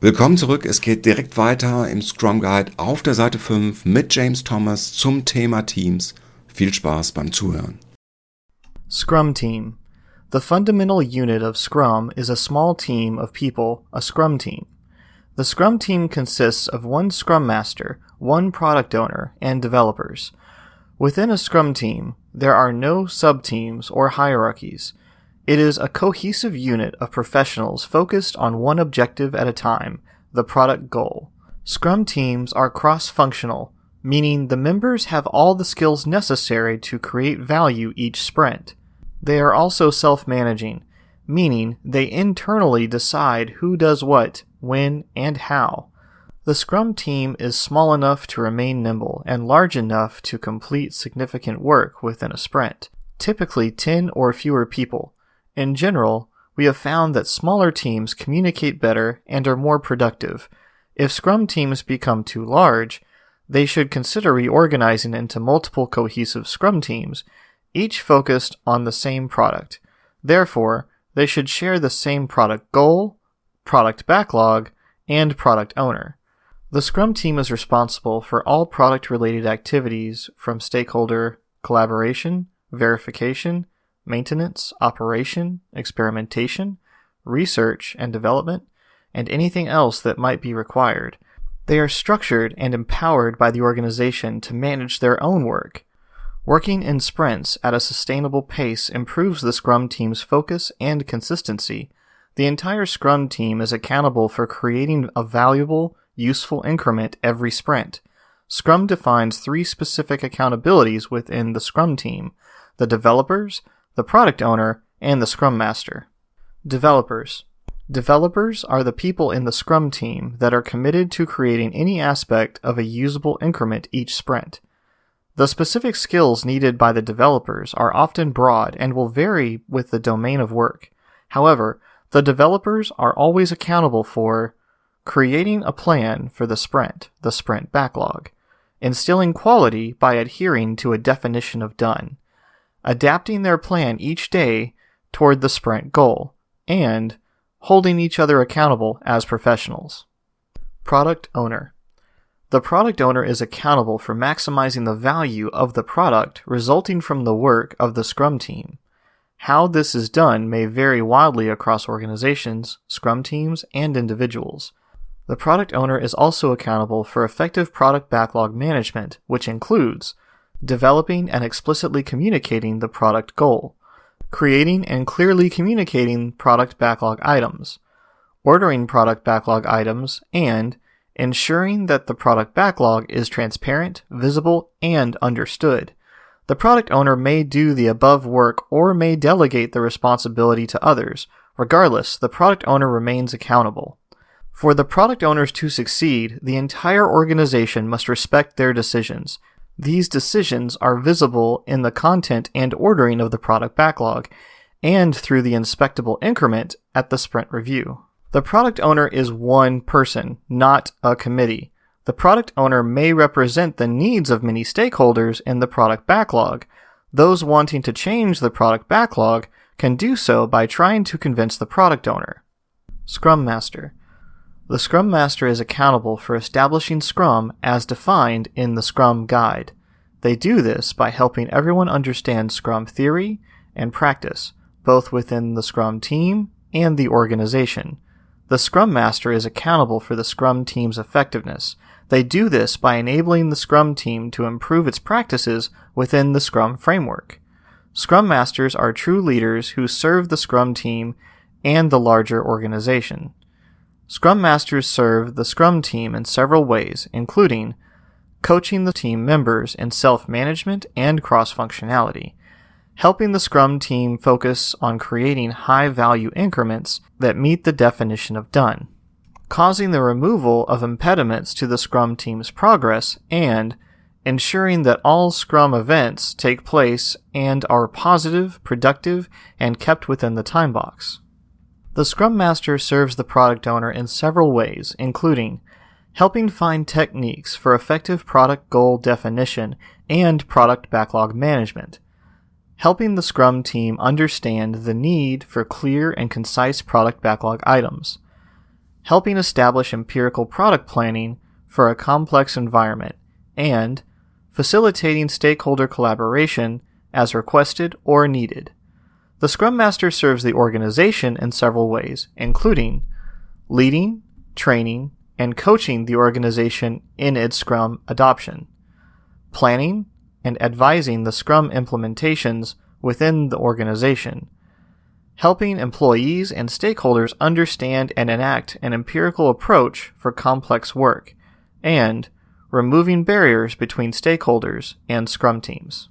Willkommen zurück. Es geht direkt weiter im Scrum Guide auf der Seite 5 mit James Thomas zum Thema Teams. Viel Spaß beim Zuhören. Scrum Team. The fundamental unit of Scrum is a small team of people, a Scrum team. The Scrum team consists of one Scrum Master, one product owner, and developers. Within a Scrum team, there are no sub-teams or hierarchies. It is a cohesive unit of professionals focused on one objective at a time, the product goal. Scrum teams are cross-functional, meaning the members have all the skills necessary to create value each sprint. They are also self-managing, meaning they internally decide who does what, when, and how. The Scrum team is small enough to remain nimble and large enough to complete significant work within a sprint, typically 10 or fewer people. In general, we have found that smaller teams communicate better and are more productive. If Scrum teams become too large, they should consider reorganizing into multiple cohesive Scrum teams, each focused on the same product. Therefore, they should share the same product goal, product backlog, and product owner. The Scrum team is responsible for all product related activities from stakeholder collaboration, verification, maintenance, operation, experimentation, research and development, and anything else that might be required. They are structured and empowered by the organization to manage their own work. Working in sprints at a sustainable pace improves the Scrum team's focus and consistency. The entire Scrum team is accountable for creating a valuable, useful increment every sprint. Scrum defines three specific accountabilities within the Scrum team the developers, the product owner, and the Scrum Master. Developers. Developers are the people in the Scrum team that are committed to creating any aspect of a usable increment each sprint. The specific skills needed by the developers are often broad and will vary with the domain of work. However, the developers are always accountable for creating a plan for the sprint, the sprint backlog, instilling quality by adhering to a definition of done, adapting their plan each day toward the sprint goal, and holding each other accountable as professionals. Product Owner The product owner is accountable for maximizing the value of the product resulting from the work of the Scrum team. How this is done may vary wildly across organizations, Scrum teams, and individuals. The product owner is also accountable for effective product backlog management, which includes developing and explicitly communicating the product goal, creating and clearly communicating product backlog items, ordering product backlog items, and ensuring that the product backlog is transparent, visible, and understood. The product owner may do the above work or may delegate the responsibility to others. Regardless, the product owner remains accountable. For the product owners to succeed, the entire organization must respect their decisions, these decisions are visible in the content and ordering of the product backlog, and through the inspectable increment at the sprint review. The product owner is one person, not a committee. The product owner may represent the needs of many stakeholders in the product backlog. Those wanting to change the product backlog can do so by trying to convince the product owner. Scrum Master. The Scrum Master is accountable for establishing Scrum as defined in the Scrum Guide. They do this by helping everyone understand Scrum theory and practice, both within the Scrum team and the organization. The Scrum Master is accountable for the Scrum team's effectiveness. They do this by enabling the Scrum team to improve its practices within the Scrum framework. Scrum Masters are true leaders who serve the Scrum team and the larger organization. Scrum Masters serve the Scrum team in several ways, including coaching the team members in self-management and cross-functionality, helping the Scrum team focus on creating high-value increments that meet the definition of done, causing the removal of impediments to the Scrum team's progress, and ensuring that all Scrum events take place and are positive, productive, and kept within the time box. The Scrum Master serves the product owner in several ways, including helping find techniques for effective product goal definition and product backlog management, helping the Scrum team understand the need for clear and concise product backlog items, helping establish empirical product planning for a complex environment, and facilitating stakeholder collaboration as requested or needed. The Scrum Master serves the organization in several ways, including leading, training, and coaching the organization in its Scrum adoption, planning and advising the Scrum implementations within the organization, helping employees and stakeholders understand and enact an empirical approach for complex work, and removing barriers between stakeholders and Scrum teams.